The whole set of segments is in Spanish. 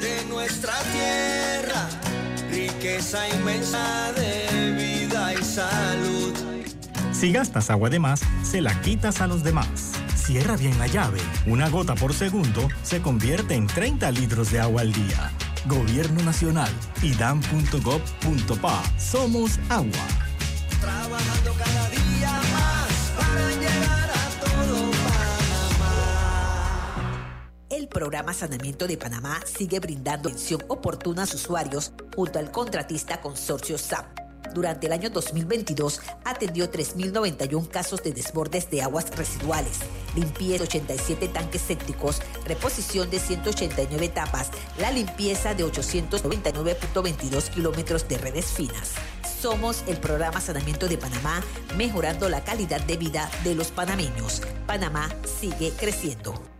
De nuestra tierra, riqueza inmensa de vida y salud. Si gastas agua de más, se la quitas a los demás. Cierra bien la llave. Una gota por segundo se convierte en 30 litros de agua al día. Gobierno Nacional, idam.gov.pa. Somos agua. Programa Sanamiento de Panamá sigue brindando atención oportuna a sus usuarios junto al contratista consorcio SAP. Durante el año 2022 atendió 3.091 casos de desbordes de aguas residuales, limpieza de 87 tanques sépticos, reposición de 189 tapas, la limpieza de 899.22 kilómetros de redes finas. Somos el programa Sanamiento de Panamá, mejorando la calidad de vida de los panameños. Panamá sigue creciendo.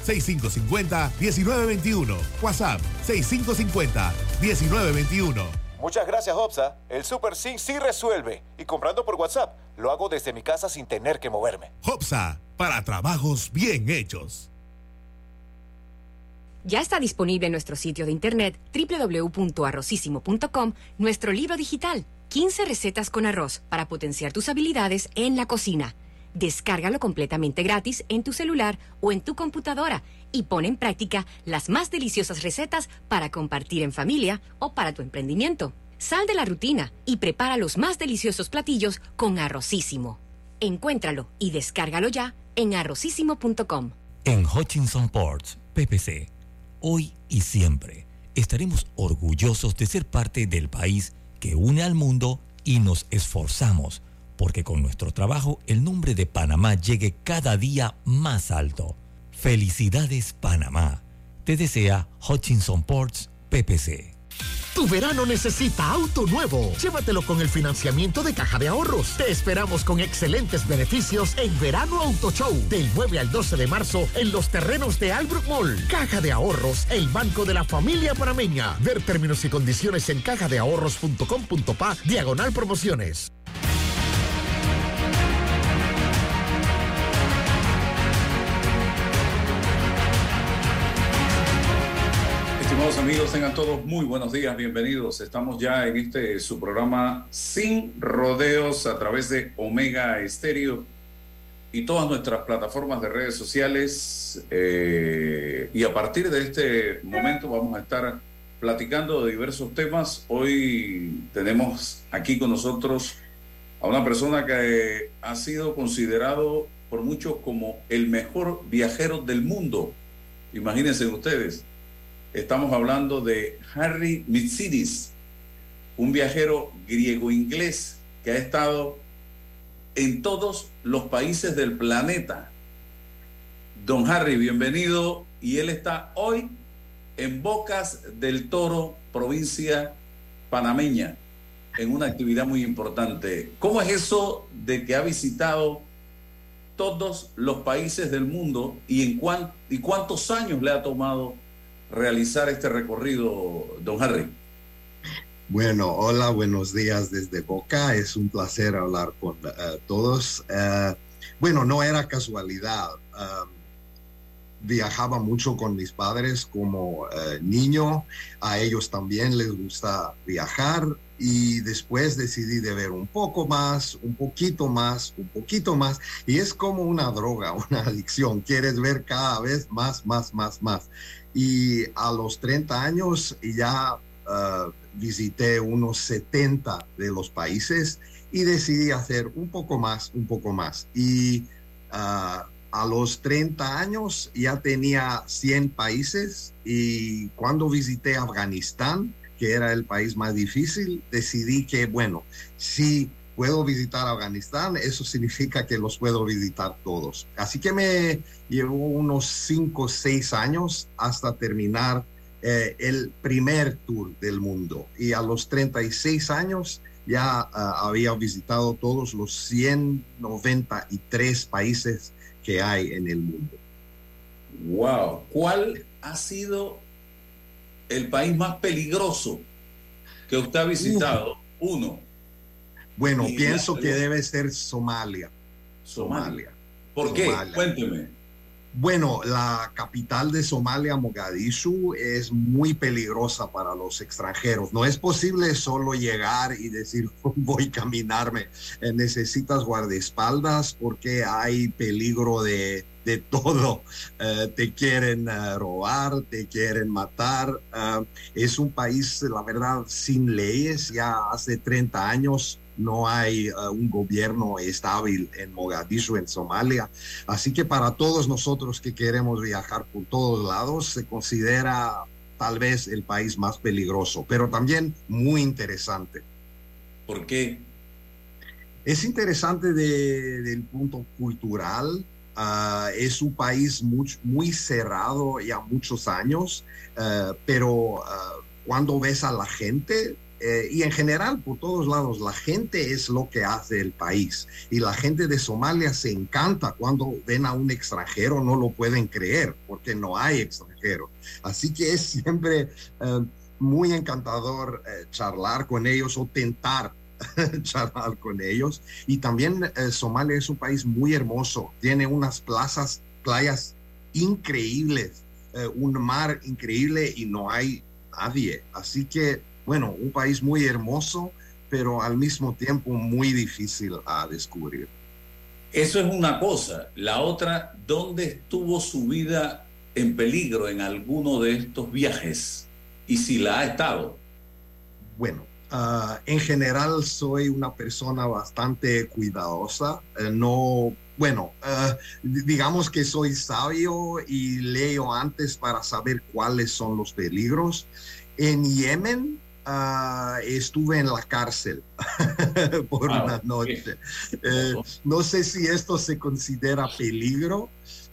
6550-1921. WhatsApp 6550-1921. Muchas gracias, Hopsa. El Super Sync sí resuelve. Y comprando por WhatsApp, lo hago desde mi casa sin tener que moverme. Hopsa, para trabajos bien hechos. Ya está disponible en nuestro sitio de internet www.arrocísimo.com nuestro libro digital, 15 recetas con arroz para potenciar tus habilidades en la cocina. Descárgalo completamente gratis en tu celular o en tu computadora y pon en práctica las más deliciosas recetas para compartir en familia o para tu emprendimiento. Sal de la rutina y prepara los más deliciosos platillos con Arrocísimo. Encuéntralo y descárgalo ya en arrocísimo.com. En Hutchinson Ports, PPC, hoy y siempre estaremos orgullosos de ser parte del país que une al mundo y nos esforzamos porque con nuestro trabajo el nombre de Panamá llegue cada día más alto. Felicidades Panamá. Te desea Hutchinson Ports PPC. Tu verano necesita auto nuevo. Llévatelo con el financiamiento de Caja de Ahorros. Te esperamos con excelentes beneficios en Verano Auto Show del 9 al 12 de marzo en los terrenos de Albrook Mall. Caja de Ahorros, el banco de la familia panameña. Ver términos y condiciones en cajadeahorros.com.pa diagonal promociones. Amigos, tengan todos muy buenos días, bienvenidos. Estamos ya en este su programa Sin Rodeos a través de Omega Estéreo y todas nuestras plataformas de redes sociales. eh, y a partir de este momento vamos a estar platicando de diversos temas. Hoy tenemos aquí con nosotros a una persona que ha sido considerado por muchos como el mejor viajero del mundo. Imagínense ustedes. Estamos hablando de Harry Mitsidis, un viajero griego-inglés que ha estado en todos los países del planeta. Don Harry, bienvenido. Y él está hoy en Bocas del Toro, provincia panameña, en una actividad muy importante. ¿Cómo es eso de que ha visitado todos los países del mundo y, en y cuántos años le ha tomado realizar este recorrido, don Harry? Bueno, hola, buenos días desde Boca. Es un placer hablar con eh, todos. Eh, bueno, no era casualidad. Um, viajaba mucho con mis padres como eh, niño. A ellos también les gusta viajar. Y después decidí de ver un poco más, un poquito más, un poquito más. Y es como una droga, una adicción. Quieres ver cada vez más, más, más, más. Y a los 30 años ya uh, visité unos 70 de los países y decidí hacer un poco más, un poco más. Y uh, a los 30 años ya tenía 100 países y cuando visité Afganistán, que era el país más difícil, decidí que, bueno, si puedo visitar Afganistán, eso significa que los puedo visitar todos. Así que me llevó unos 5 o 6 años hasta terminar eh, el primer tour del mundo y a los 36 años ya ah, había visitado todos los 193 países que hay en el mundo. Wow, ¿cuál ha sido el país más peligroso que usted ha visitado? Uno. Bueno, pienso que debe ser Somalia. Somalia. ¿Por qué? Cuénteme. Bueno, la capital de Somalia, Mogadishu, es muy peligrosa para los extranjeros. No es posible solo llegar y decir voy a caminarme. Eh, necesitas guardaespaldas porque hay peligro de, de todo. Eh, te quieren eh, robar, te quieren matar. Es un país, la verdad, sin leyes. Ya hace 30 años no hay eh, un gobierno estable en Mogadishu, en Somalia. Así que para todos nosotros que queremos viajar por todos lados, se considera tal vez el país más peligroso, pero también muy interesante. ¿Por qué? Es interesante de- del punto cultural. ah, es un país muy, muy cerrado ya muchos años, ah, pero ah, cuando ves a la gente, eh, y en general por todos lados, la gente es lo que hace el país. Y la gente de Somalia se encanta cuando ven a un extranjero, no lo pueden creer, porque no hay extranjero. Así que es siempre eh, muy encantador eh, charlar con ellos o tentar charlar con ellos. Y también eh, Somalia es un país muy hermoso, tiene unas plazas, playas increíbles, eh, un mar increíble y no hay nadie. Así que, bueno, un país muy hermoso, pero al mismo tiempo muy difícil a descubrir. Eso es una cosa. La otra, ¿dónde estuvo su vida en peligro en alguno de estos viajes? Y si la ha estado. Bueno, ah, en general soy una persona bastante cuidadosa. eh, no, bueno, ah, di- digamos que soy sabio y leo antes para saber cuáles son los peligros. En Yemen ah, estuve en la cárcel por Ah, una noche. Eh, no sé si esto se considera peligro,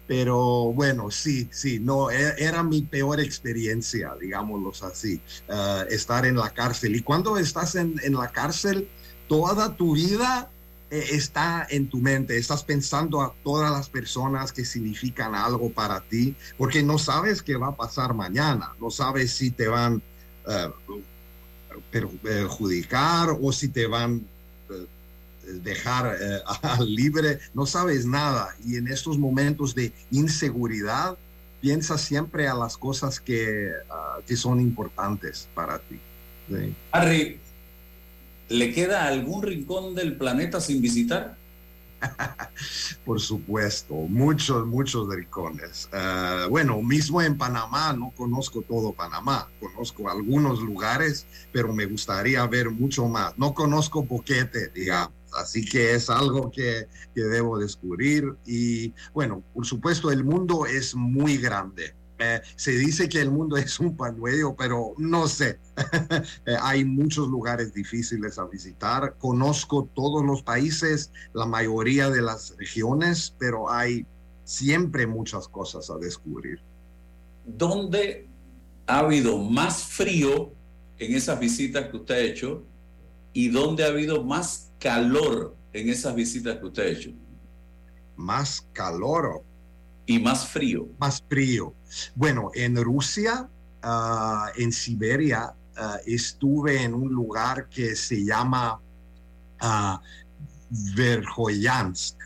pero bueno, sí, sí, no, e- era mi peor experiencia, digámoslo así, eh, estar en la cárcel. Y cuando estás en, en la cárcel, toda tu vida eh, está en tu mente, estás pensando a todas las personas que significan algo para ti, porque no sabes qué va a pasar mañana, no sabes si te van a perjudicar o si te van eh, dejar eh, libre, no sabes nada. Y en estos momentos de inseguridad, piensa siempre a las cosas que, ah, que son importantes para ti. Harry, ¿le queda algún rincón del planeta sin visitar? Por supuesto, muchos, muchos rincones. Ah, bueno, mismo en Panamá, no conozco todo Panamá, conozco algunos lugares, pero me gustaría ver mucho más. No conozco Boquete, digamos, así que es algo que, que debo descubrir. Y bueno, por supuesto, el mundo es muy grande. Eh, se dice que el mundo es un panuelo, pero no sé. Eh, hay muchos lugares difíciles a visitar. Conozco todos los países, la mayoría de las regiones, pero hay siempre muchas cosas a descubrir. ¿Dónde ha habido más frío en esas visitas que usted ha hecho y dónde ha habido más calor en esas visitas que usted ha hecho? Más calor. Y más frío. Más frío. Bueno, en Rusia, ah, en Siberia, ah, estuve en un lugar que se llama ah, Verkhoyansk,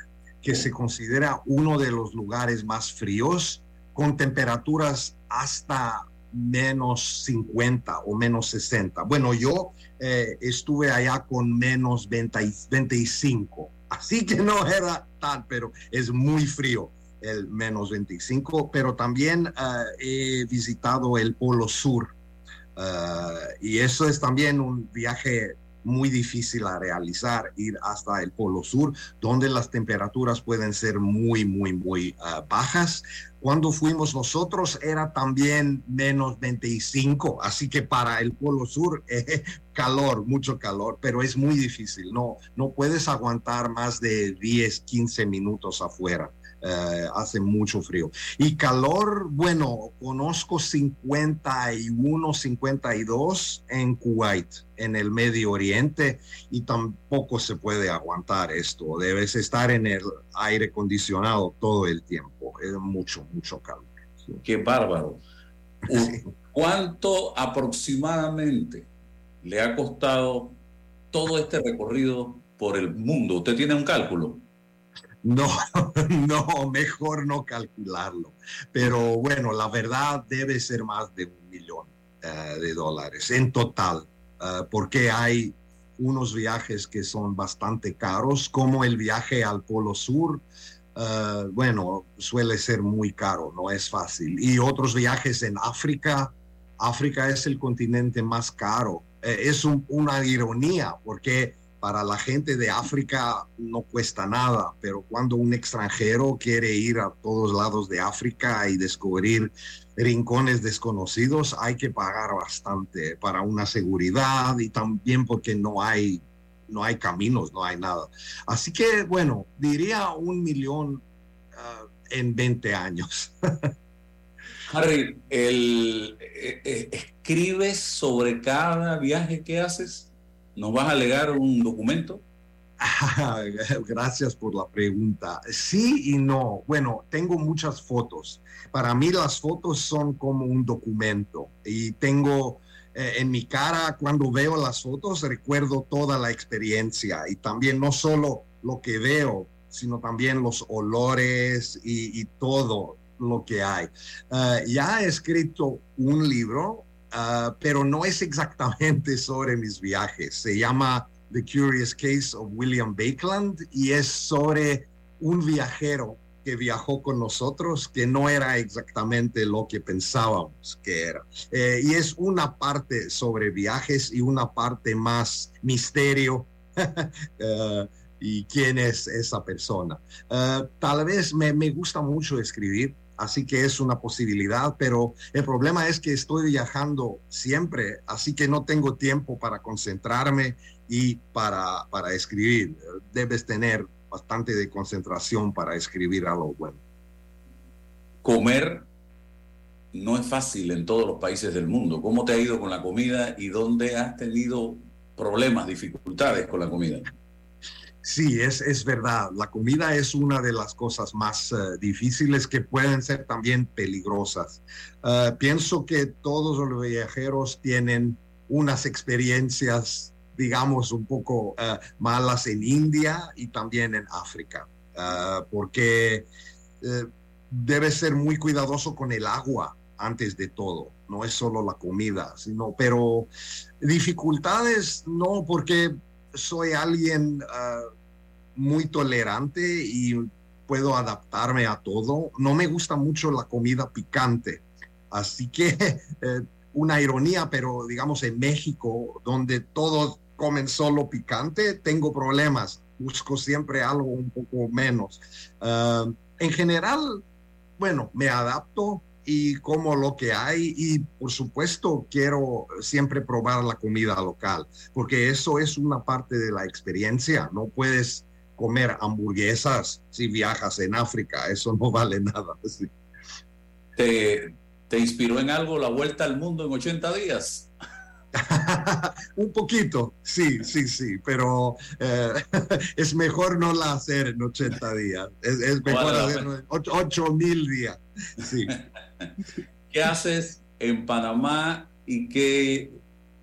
que se considera uno de los lugares más fríos, con temperaturas hasta menos 50 o menos 60. Bueno, yo eh, estuve allá con menos 20 25, así que no era tan, pero es muy frío el menos 25, pero también uh, he visitado el Polo Sur uh, y eso es también un viaje muy difícil a realizar, ir hasta el Polo Sur, donde las temperaturas pueden ser muy, muy, muy uh, bajas. Cuando fuimos nosotros era también menos 25, así que para el Polo Sur eh, calor, mucho calor, pero es muy difícil, no, no puedes aguantar más de 10, 15 minutos afuera eh, hace mucho frío. Y calor, bueno, conozco 51, 52 en Kuwait, en el Medio Oriente, y tampoco se puede aguantar esto. Debes estar en el aire acondicionado todo el tiempo. Es mucho, mucho calor. Qué bárbaro. ¿Cuánto aproximadamente le ha costado todo este recorrido por el mundo? ¿Usted tiene un cálculo? No, no, mejor no calcularlo. Pero bueno, la verdad debe ser más de un millón uh, de dólares en total, uh, porque hay unos viajes que son bastante caros, como el viaje al Polo Sur. Uh, bueno, suele ser muy caro, no es fácil. Y otros viajes en África. África es el continente más caro. Eh, es un, una ironía porque para la gente de África no cuesta nada, pero cuando un extranjero quiere ir a todos lados de África y descubrir rincones desconocidos, hay que pagar bastante para una seguridad y también porque no hay, no hay caminos, no hay nada. Así que, bueno, diría un millón uh, en 20 años. Harry, eh, eh, ¿escribes sobre cada viaje que haces? ¿Nos vas a legar un documento? Gracias por la pregunta. Sí y no. Bueno, tengo muchas fotos. Para mí las fotos son como un documento y tengo eh, en mi cara cuando veo las fotos recuerdo toda la experiencia y también no solo lo que veo, sino también los olores y, todo lo que hay. Uh, ya he escrito un libro Uh, pero no es exactamente sobre mis viajes. Se llama The Curious Case of William Bakeland y es sobre un viajero que viajó con nosotros que no era exactamente lo que pensábamos que era. Eh, y es una parte sobre viajes y una parte más misterio. uh, y quién es esa persona. Uh, tal vez me, me gusta mucho escribir, así que es una posibilidad, pero el problema es que estoy viajando siempre, así que no tengo tiempo para concentrarme y para, para escribir. Debes tener bastante de concentración para escribir algo bueno. Comer no es fácil en todos los países del mundo. ¿Cómo te ha ido con la comida y dónde has tenido problemas, dificultades con la comida? Sí, es, es verdad. La comida es una de las cosas más uh, difíciles que pueden ser también peligrosas. Uh, pienso que todos los viajeros tienen unas experiencias, digamos, un poco uh, malas en India y también en África, porque debe ser muy cuidadoso con el agua antes de todo. No es solo la comida, sino, pero dificultades no, porque soy alguien uh, muy tolerante y puedo adaptarme a todo. No me gusta mucho la comida picante, así que eh, una ironía, pero digamos en México, donde todos comen solo picante, tengo problemas. Busco siempre algo un poco menos. Uh, en general, bueno, me adapto, y como lo que hay y por supuesto quiero siempre probar la comida local porque eso es una parte de la experiencia no puedes comer hamburguesas si viajas en África eso no vale nada. ¿Te, ¿Te inspiró en algo la vuelta al mundo en 80 días? un poquito, sí, sí, sí, pero eh, es mejor no la hacer en 80 días, es, es mejor hacerlo en 8 mil días. Sí. ¿Qué haces en Panamá y qué...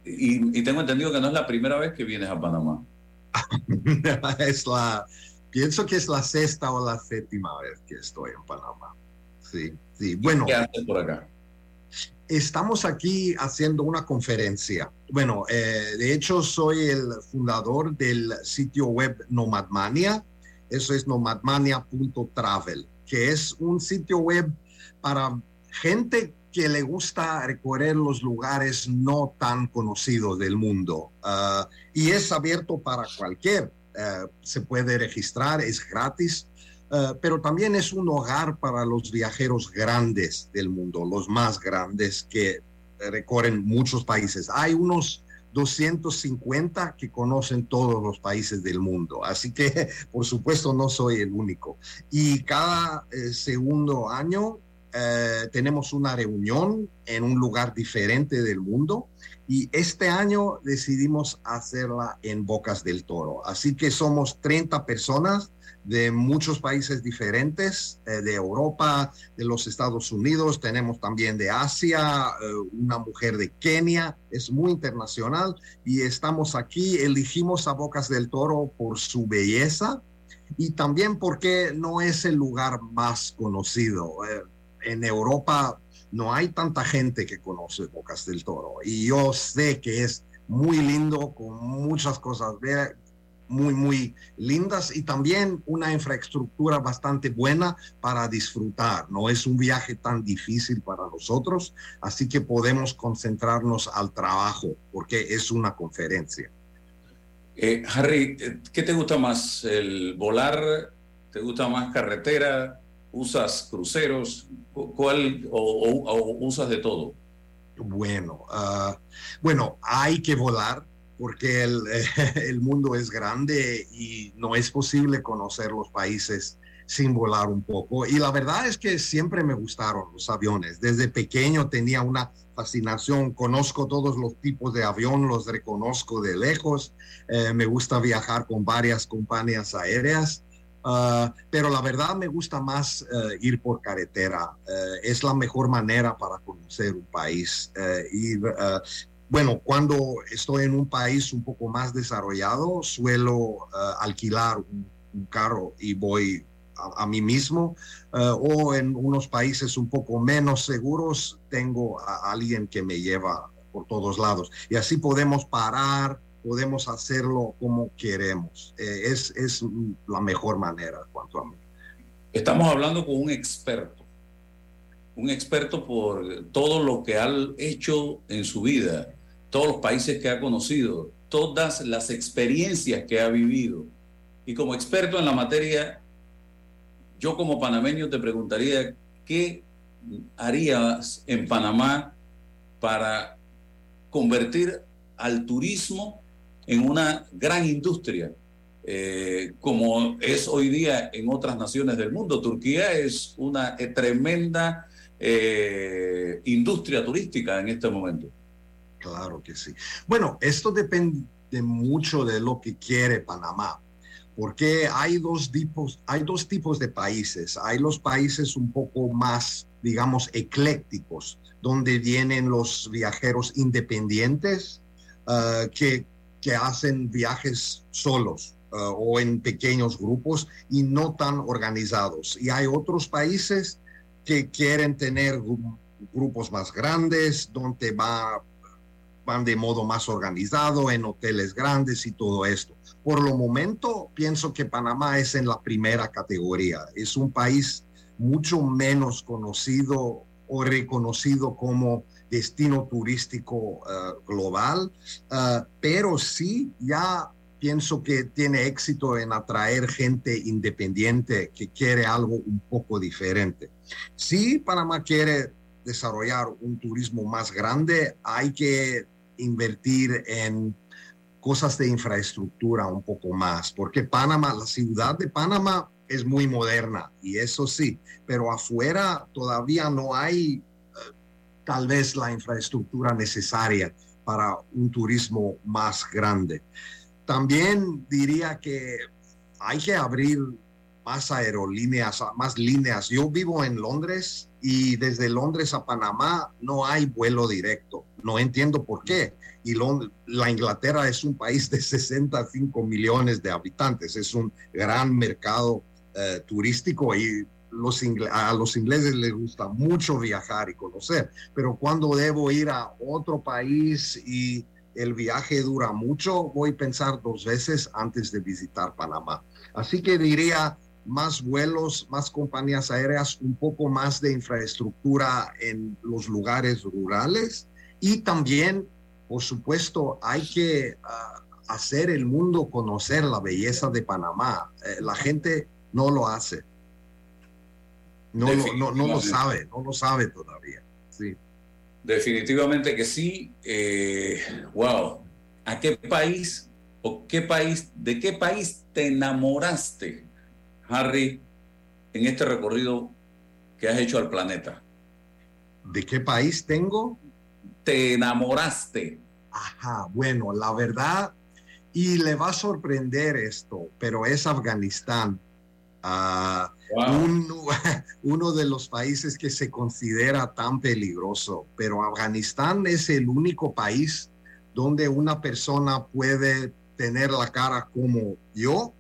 Y, y, tengo entendido que no es la primera vez que vienes a Panamá. es la, pienso que es la sexta o la séptima vez que estoy en Panamá. Sí, sí. Bueno. ¿Qué haces por acá? Estamos aquí haciendo una conferencia. Bueno, eh, de hecho soy el fundador del sitio web Nomadmania. Eso es nomadmania.travel, que es un sitio web para gente que le gusta recorrer los lugares no tan conocidos del mundo. Uh, y es abierto para cualquier. Uh, se puede registrar, es gratis. Uh, pero también es un hogar para los viajeros grandes del mundo, los más grandes que recorren muchos países. Hay unos 250 que conocen todos los países del mundo. Así que, por supuesto, no soy el único. Y cada eh, segundo año eh, tenemos una reunión en un lugar diferente del mundo y este año decidimos hacerla en Bocas del Toro. Así que somos 30 personas de muchos países diferentes, eh, de Europa, de los Estados Unidos, tenemos también de Asia, eh, una mujer de Kenia, es muy internacional y estamos aquí, elegimos a Bocas del Toro por su belleza y también porque no es el lugar más conocido en Europa no hay tanta gente que conoce Bocas del Toro y yo sé que es muy lindo con muchas cosas muy muy lindas y también una infraestructura bastante buena para disfrutar. No es un viaje tan difícil para nosotros, así que podemos concentrarnos al trabajo porque es una conferencia. Eh, Harry, ¿qué te gusta más? ¿El volar? ¿Te gusta más carretera? ¿Usas cruceros? ¿Cuál o, usas de todo? Bueno, ah, bueno, hay que volar porque el, mundo es grande y no es posible conocer los países sin volar un poco. Y la verdad es que siempre me gustaron los aviones. Desde pequeño tenía una fascinación, conozco todos los tipos de avión, los reconozco de lejos. Eh, me gusta viajar con varias compañías aéreas Ah, pero la verdad me gusta más eh, ir por carretera. Eh, es la mejor manera para conocer un país. eh, bueno, cuando estoy en un país un poco más desarrollado, suelo alquilar un, carro y voy a, mí mismo. o en unos países un poco menos seguros, tengo a alguien que me lleva por todos lados. Y así podemos parar podemos hacerlo como queremos. Eh, es, es, la mejor manera, cuanto a mí. Estamos hablando con un experto, un experto por todo lo que ha hecho en su vida, todos los países que ha conocido, todas las experiencias que ha vivido. Y como experto en la materia, yo como panameño te preguntaría, ¿qué harías en Panamá para convertir al turismo en una gran industria, eh, como es hoy día en otras naciones del mundo. Turquía es una eh, tremenda eh, industria turística en este momento. Claro que sí. Bueno, esto depende mucho de lo que quiere Panamá, porque hay dos tipos, hay dos tipos de países. Hay los países un poco más, digamos, eclécticos, donde vienen los viajeros independientes que que hacen viajes solos uh, o en pequeños grupos y no tan organizados. Y hay otros países que quieren tener grupos más grandes, donde va, van de modo más organizado, en hoteles grandes y todo esto. Por lo momento, pienso que Panamá es en la primera categoría. Es un país mucho menos conocido o reconocido como destino turístico eh, global, eh, pero sí ya pienso que tiene éxito en atraer gente independiente que quiere algo un poco diferente. Si Panamá quiere desarrollar un turismo más grande, hay que invertir en cosas de infraestructura un poco más, porque Panamá, la ciudad de Panamá es muy moderna y eso sí, pero afuera todavía no hay tal vez la infraestructura necesaria para un turismo más grande. También diría que hay que abrir más aerolíneas, más líneas. Yo vivo en Londres y desde Londres a Panamá no hay vuelo directo. No entiendo por qué. Y la Inglaterra es un país de 65 millones de habitantes, es un gran mercado eh, turístico y los a los ingleses les gusta mucho viajar y conocer, pero cuando debo ir a otro país y el viaje dura mucho, voy a pensar dos veces antes de visitar Panamá. Así que diría más vuelos, más compañías aéreas, un poco más de infraestructura en los lugares rurales y también, por supuesto, hay que ah, hacer el mundo conocer la belleza de Panamá. Eh, la gente no lo hace. No, no, no, lo sabe, no lo sabe todavía. Sí. Definitivamente que sí. Eh, wow. ¿a qué país o qué país, de qué país te enamoraste, Harry, en este recorrido que has hecho al planeta? ¿De qué país tengo? Te enamoraste. Ajá, bueno, la verdad, y le va a sorprender esto, pero es Afganistán. Uno de los países que se considera tan peligroso, pero Afganistán es el único país donde una persona puede tener la cara como yo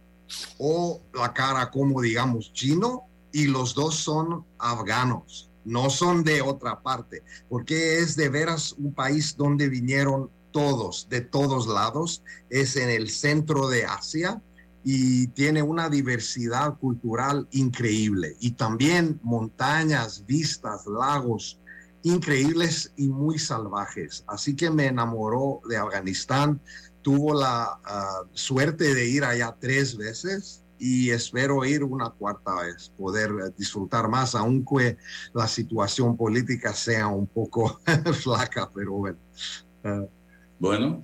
o la cara como, digamos, chino, y los dos son afganos, no son de otra parte, porque es de veras un país donde vinieron todos, de todos lados, es en el centro de Asia y tiene una diversidad cultural increíble y también montañas, vistas, lagos increíbles y muy salvajes. Así que me enamoró de Afganistán, tuvo la ah, suerte de ir allá tres veces y espero ir una cuarta vez, poder disfrutar más, aunque la situación política sea un poco flaca, pero bueno. Ah. Bueno,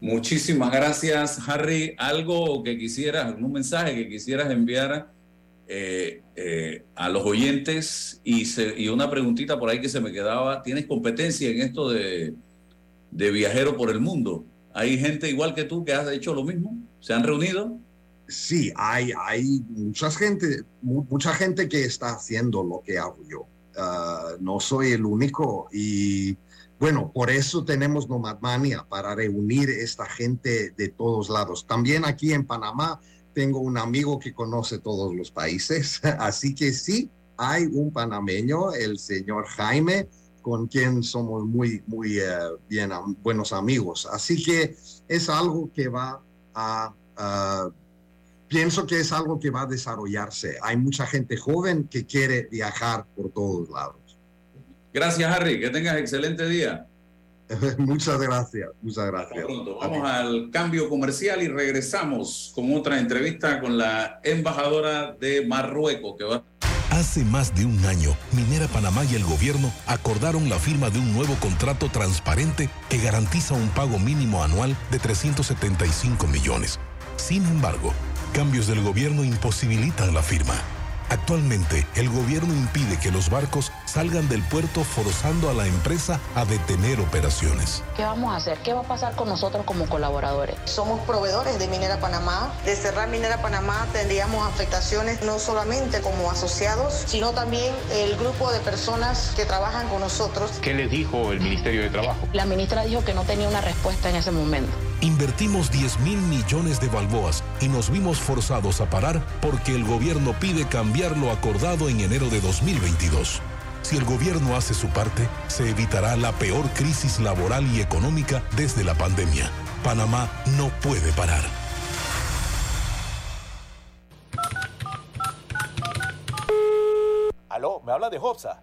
muchísimas gracias, Harry. ¿Algo que quisieras, algún mensaje que quisieras enviar eh, eh, a los oyentes? Y, una preguntita por ahí que se me quedaba. ¿Tienes competencia en esto de, de viajero por el mundo? ¿Hay gente igual que tú que has hecho lo mismo? ¿Se han reunido? Sí, hay, hay mucha gente, mucha gente que está haciendo lo que hago yo. Ah, no soy el único y bueno, por eso tenemos Nomadmania, para reunir esta gente de todos lados. También aquí en Panamá tengo un amigo que conoce todos los países, así que sí, hay un panameño, el señor Jaime, con quien somos muy, muy eh, bien, buenos amigos. Así que es algo que va a, pienso que es algo que va a desarrollarse. Hay mucha gente joven que quiere viajar por todos lados. Gracias, Harry. Que tengas excelente día. muchas gracias, muchas gracias. Vamos al cambio comercial y regresamos con otra entrevista con la embajadora de Marruecos que va. Hace más de un año, Minera Panamá y el gobierno acordaron la firma de un nuevo contrato transparente que garantiza un pago mínimo anual de 375 millones. Sin embargo, cambios del gobierno imposibilitan la firma. Actualmente, el gobierno impide que los barcos salgan del puerto forzando a la empresa a detener operaciones. ¿Qué vamos a hacer? ¿Qué va a pasar con nosotros como colaboradores? Somos proveedores de Minera Panamá. De cerrar Minera Panamá tendríamos afectaciones no solamente como asociados, sino también el grupo de personas que trabajan con nosotros. ¿Qué les dijo el Ministerio de Trabajo? La ministra dijo que no tenía una respuesta en ese momento. Invertimos 10 mil millones de balboas y nos vimos forzados a parar porque el gobierno pide cambiar lo acordado en enero de 2022. Si el gobierno hace su parte, se evitará la peor crisis laboral y económica desde la pandemia. Panamá no puede parar. Aló, ¿me habla de Hobsa?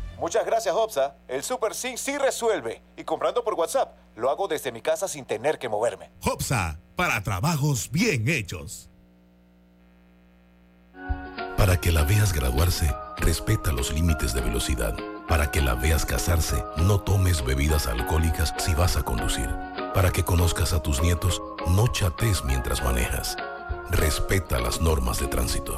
Muchas gracias, Hopsa. El Super C sí resuelve. Y comprando por WhatsApp, lo hago desde mi casa sin tener que moverme. Hopsa, para trabajos bien hechos. Para que la veas graduarse, respeta los límites de velocidad. Para que la veas casarse, no tomes bebidas alcohólicas si vas a conducir. Para que conozcas a tus nietos, no chates mientras manejas. Respeta las normas de tránsito.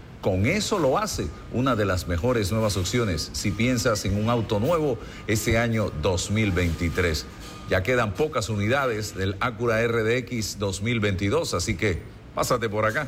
con eso lo hace una de las mejores nuevas opciones si piensas en un auto nuevo este año 2023. Ya quedan pocas unidades del Acura RDX 2022, así que pásate por acá.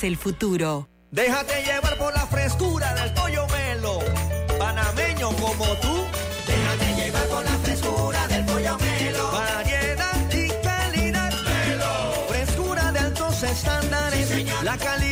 el futuro. Déjate llevar por la frescura del pollo melo. Panameño como tú. Déjate llevar por la frescura del pollo melo. Variedad y calidad. Melo. Frescura de altos estándares. la calidad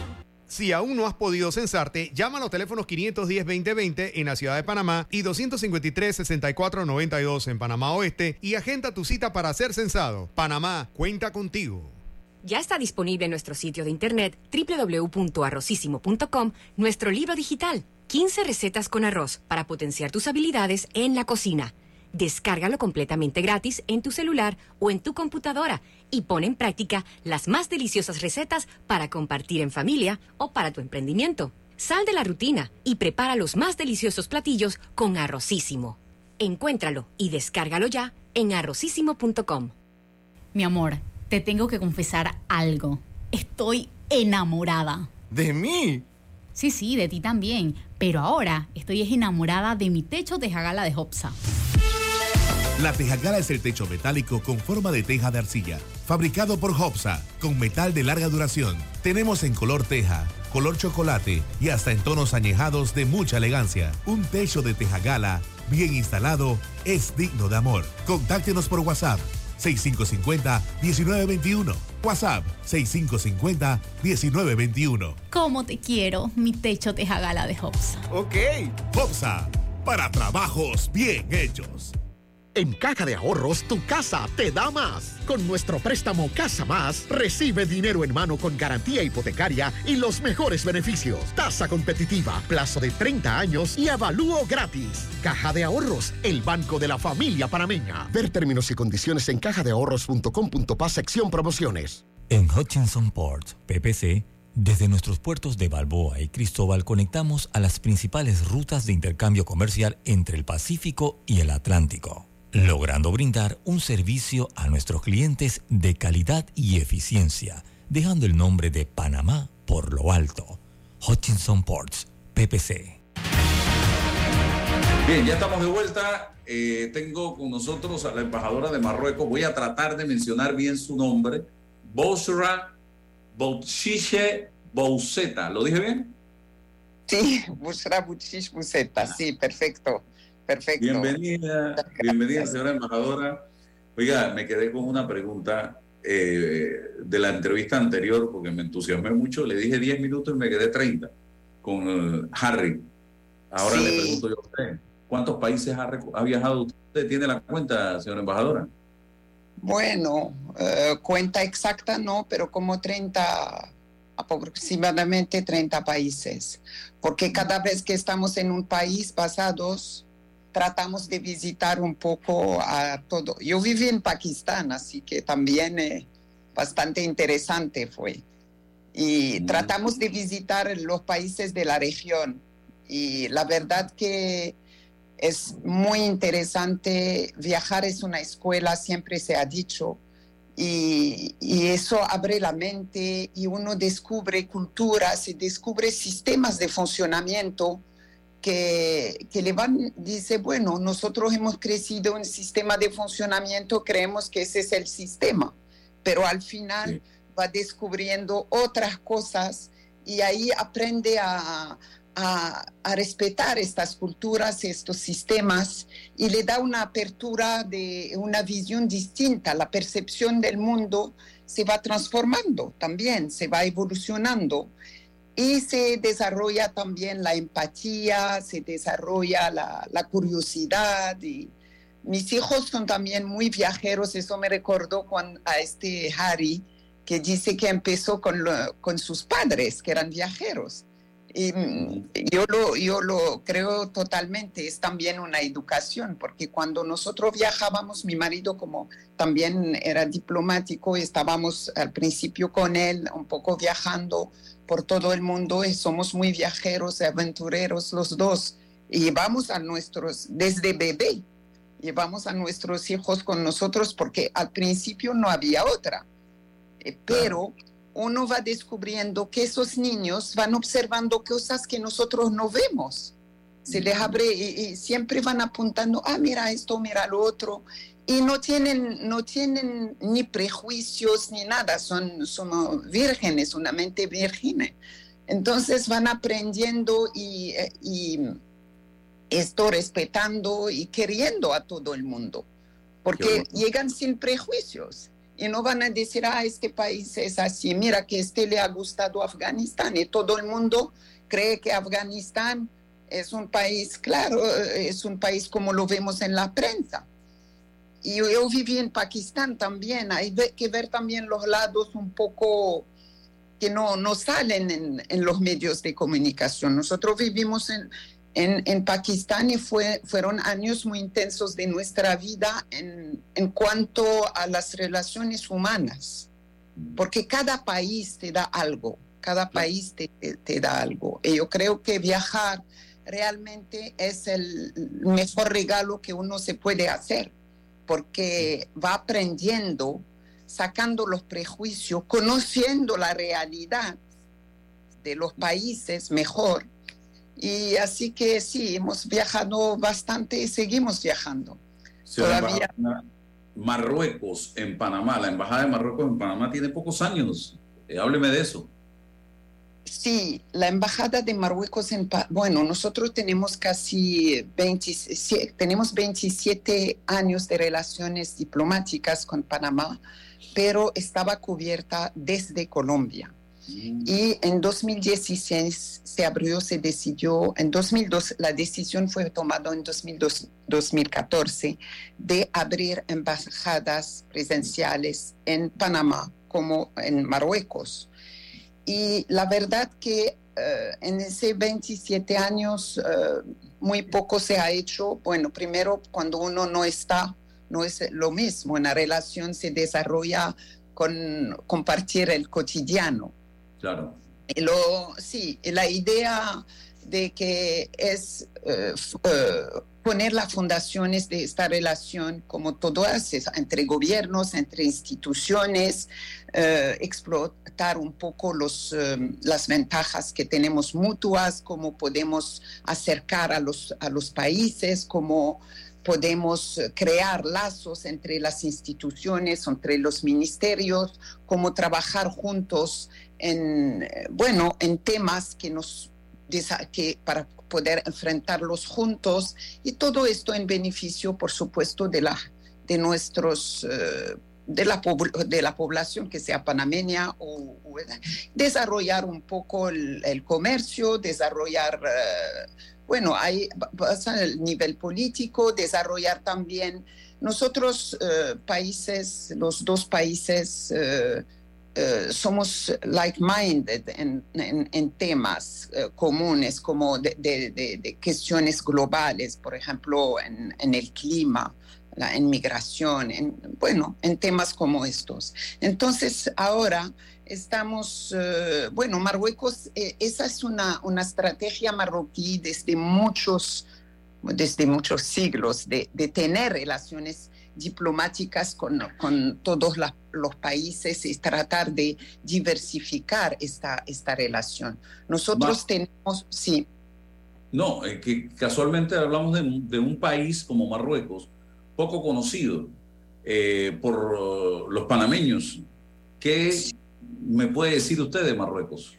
Si aún no has podido censarte, llama a los teléfonos 510-2020 en la ciudad de Panamá y 253-6492 en Panamá Oeste y agenda tu cita para ser censado. Panamá, cuenta contigo. Ya está disponible en nuestro sitio de internet www.arrocísimo.com nuestro libro digital, 15 recetas con arroz para potenciar tus habilidades en la cocina. Descárgalo completamente gratis en tu celular o en tu computadora y pon en práctica las más deliciosas recetas para compartir en familia o para tu emprendimiento. Sal de la rutina y prepara los más deliciosos platillos con Arrocísimo. Encuéntralo y descárgalo ya en arrocísimo.com. Mi amor, te tengo que confesar algo. Estoy enamorada. ¿De mí? Sí, sí, de ti también. Pero ahora estoy enamorada de mi techo de jagala de Hopsa. La Tejagala es el techo metálico con forma de teja de arcilla, fabricado por Hopsa, con metal de larga duración. Tenemos en color teja, color chocolate y hasta en tonos añejados de mucha elegancia. Un techo de Tejagala bien instalado es digno de amor. Contáctenos por WhatsApp 6550-1921. WhatsApp 6550-1921. ¿Cómo te quiero, mi techo de jagala de Hopsa? Ok. Hopsa, para trabajos bien hechos. En Caja de Ahorros, tu casa te da más. Con nuestro préstamo Casa Más, recibe dinero en mano con garantía hipotecaria y los mejores beneficios. Tasa competitiva, plazo de 30 años y avalúo gratis. Caja de Ahorros, el banco de la familia panameña. Ver términos y condiciones en cajadeahorros.com.pa sección promociones. En Hutchinson Ports, PPC, desde nuestros puertos de Balboa y Cristóbal conectamos a las principales rutas de intercambio comercial entre el Pacífico y el Atlántico logrando brindar un servicio a nuestros clientes de calidad y eficiencia, dejando el nombre de Panamá por lo alto. Hutchinson Ports, PPC. Bien, ya estamos de vuelta. Eh, tengo con nosotros a la embajadora de Marruecos. Voy a tratar de mencionar bien su nombre. Bosra Bouchiche Bouseta. ¿Lo dije bien? Sí, Bosra Bouchiche Bouseta. Sí, perfecto. Perfecto. Bienvenida, bienvenida, señora embajadora. Oiga, me quedé con una pregunta eh, de la entrevista anterior porque me entusiasmé mucho. Le dije 10 minutos y me quedé 30 con uh, Harry. Ahora Sí. le pregunto yo a usted, ¿cuántos países ha, viajado usted? ¿Tiene la cuenta, señora embajadora? Bueno, eh, cuenta exacta no, pero como 30, aproximadamente 30 países. Porque cada vez que estamos en un país basados, tratamos de visitar un poco a todo. Yo viví en Pakistán, así que también eh, bastante interesante fue. Y tratamos de visitar los países de la región. Y la verdad que es muy interesante. Viajar es una escuela, siempre se ha dicho. Y, y, eso abre la mente y uno descubre culturas y descubre sistemas de funcionamiento que, que, le van, dice, bueno, nosotros hemos crecido en sistema de funcionamiento, creemos que ese es el sistema, pero al final sí. va descubriendo otras cosas y ahí aprende a, a, a, respetar estas culturas, estos sistemas, y le da una apertura de una visión distinta. La percepción del mundo se va transformando también, se va evolucionando. Y se desarrolla también la empatía, se desarrolla la, curiosidad. Y mis hijos son también muy viajeros, eso me recordó con, a este Harry, que dice que empezó con, con sus padres, que eran viajeros y yo lo, yo lo creo totalmente, es también una educación, porque cuando nosotros viajábamos, mi marido como también era diplomático, estábamos al principio con él un poco viajando por todo el mundo y somos muy viajeros, aventureros los dos, y llevamos a nuestros, desde bebé, llevamos a nuestros hijos con nosotros porque al principio no había otra, pero uno va descubriendo que esos niños van observando cosas que nosotros no vemos. Se les abre y, y, siempre van apuntando, ah, mira esto, mira lo otro. Y no tienen, no tienen ni prejuicios ni nada, son, son vírgenes, una mente virgen. Entonces van aprendiendo y, y esto respetando y queriendo a todo el mundo, porque llegan sin prejuicios y no van a decir, ah, este país es así, mira que este le ha gustado Afganistán y todo el mundo cree que Afganistán es un país, claro, es un país como lo vemos en la prensa. Y yo, viví en Pakistán también, hay que ver también los lados un poco que no, no salen en, en los medios de comunicación. Nosotros vivimos en, en, en, Pakistán y fue, fueron años muy intensos de nuestra vida en, en, cuanto a las relaciones humanas, porque cada país te da algo, cada país te, te, te, da algo. Y yo creo que viajar realmente es el mejor regalo que uno se puede hacer, porque va aprendiendo, sacando los prejuicios, conociendo la realidad de los países mejor y así que sí, hemos viajado bastante y seguimos viajando. Todavía. Marruecos en Panamá, la Embajada de Marruecos en Panamá tiene pocos años. Eh, hábleme de eso. Sí, la Embajada de Marruecos en bueno, nosotros tenemos casi 27, tenemos 27 años de relaciones diplomáticas con Panamá, pero estaba cubierta desde Colombia. Y en 2016 se abrió, se decidió, en 2002 la decisión fue tomada en 2002, 2014 de abrir embajadas presenciales en Panamá como en Marruecos. Y la verdad que uh, en ese 27 años uh, muy poco se ha hecho. Bueno, primero cuando uno no está, no es lo mismo, una relación se desarrolla con compartir el cotidiano. Claro. Lo, sí, la idea de que es uh, uh, poner las fundaciones de esta relación como todo hace, entre gobiernos, entre instituciones, uh, explotar un poco los, las ventajas que tenemos mutuas, cómo podemos acercar a los, a los países, cómo podemos crear lazos entre las instituciones, entre los ministerios, cómo trabajar juntos en, bueno, en temas que nos que para poder enfrentarlos juntos. Y todo esto en beneficio, por supuesto, de la de nuestros uh, de la, de la población que sea panameña o, desarrollar un poco el, comercio, desarrollar uh, bueno, hay pasa el nivel político, desarrollar también nosotros uh, países, los dos países Uh, somos like-minded en, en, en, temas comunes como de, de, de, cuestiones globales, por ejemplo, en, en, el clima. La inmigración, en, bueno, en temas como estos. Entonces, ahora estamos, eh, bueno, Marruecos, eh, esa es una, una estrategia marroquí desde muchos, desde muchos siglos de, de tener relaciones diplomáticas con, con todos la- los países y tratar de diversificar esta, esta relación. Nosotros tenemos, sí, No, que casualmente hablamos de un país como Marruecos, poco conocido eh, por uh, los panameños. ¿Qué me puede decir usted de Marruecos?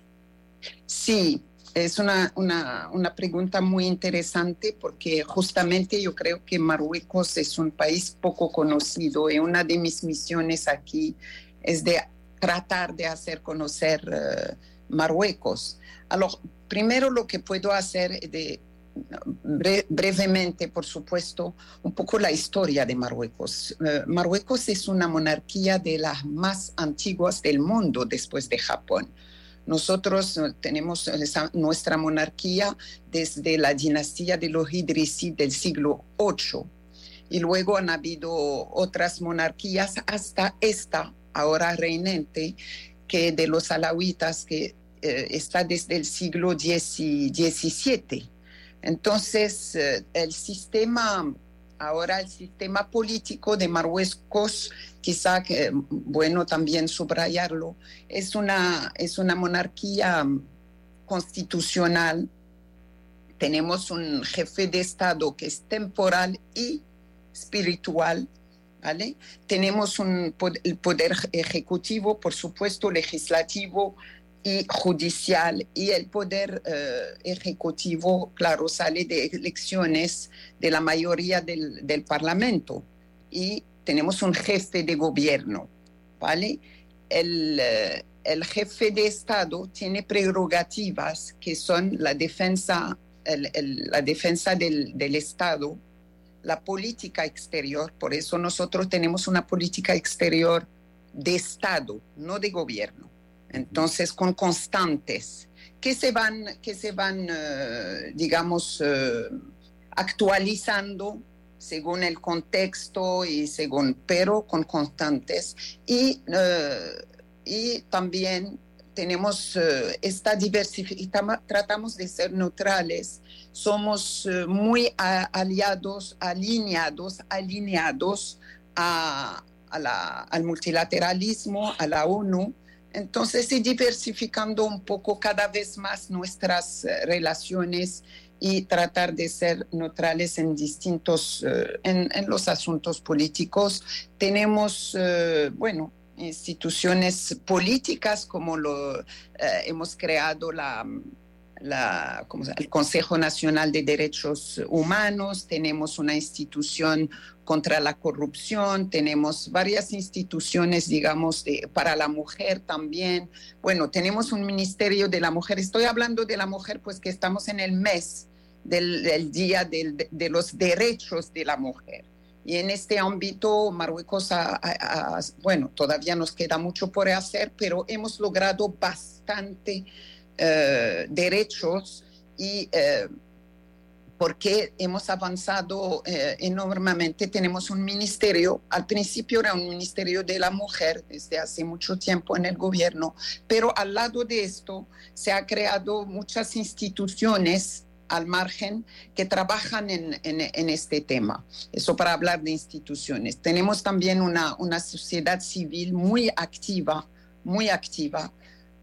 Sí, es una, una, una pregunta muy interesante porque justamente yo creo que Marruecos es un país poco conocido y una de mis misiones aquí es de tratar de hacer conocer eh, Marruecos. Alors, primero lo que puedo hacer de bre- brevemente, por supuesto, un poco la historia de Marruecos. Eh, Marruecos es una monarquía de las más antiguas del mundo después de Japón. Nosotros eh, tenemos nuestra monarquía desde la dinastía de los Idrisid del siglo VIII y luego han habido otras monarquías hasta esta, ahora reinante, que de los alawitas, que eh, está desde el siglo XVII. Entonces, eh, el sistema, ahora el sistema político de Marruecos, quizá que, bueno, también subrayarlo, es una, es una monarquía mm, constitucional. Tenemos un jefe de Estado que es temporal y espiritual, ¿vale? Tenemos un, el poder ejecutivo, por supuesto, legislativo y judicial, y el poder eh, ejecutivo, claro, sale de elecciones de la mayoría del, del Parlamento, y tenemos un jefe de gobierno, ¿vale? El, eh, el jefe de Estado tiene prerrogativas que son la defensa, el- el- la defensa del, del Estado, la política exterior, por eso nosotros tenemos una política exterior de Estado, no de gobierno. Entonces, con constantes que se van, que se van eh, digamos, eh, actualizando según el contexto y según, pero con constantes. Y, eh, y también tenemos eh, esta diversificación, tratamos de ser neutrales, somos muy aliados, alineados, alineados a, a la- al multilateralismo, a la ONU. Entonces, y diversificando un poco cada vez más nuestras eh, relaciones y tratar de ser neutrales en distintos, eh, en, en los asuntos políticos. Tenemos, eh, bueno, instituciones políticas como lo hemos creado la, la, ¿cómo el Consejo Nacional de Derechos Humanos, tenemos una institución contra la corrupción, tenemos varias instituciones, digamos, de- para la mujer también. Bueno, tenemos un Ministerio de la Mujer. Estoy hablando de la mujer, pues que estamos en el mes del, del Día del- de, los Derechos de la Mujer. Y en este ámbito, Marruecos, bueno, todavía nos queda mucho por hacer, pero hemos logrado bastante eh, derechos y eh, porque hemos avanzado eh, enormemente. Tenemos un ministerio, al principio era un ministerio de la mujer desde hace mucho tiempo en el gobierno, pero al lado de esto se ha creado muchas instituciones al margen que trabajan en, en- en este tema. Eso para hablar de instituciones. Tenemos también una, una sociedad civil muy activa, muy activa.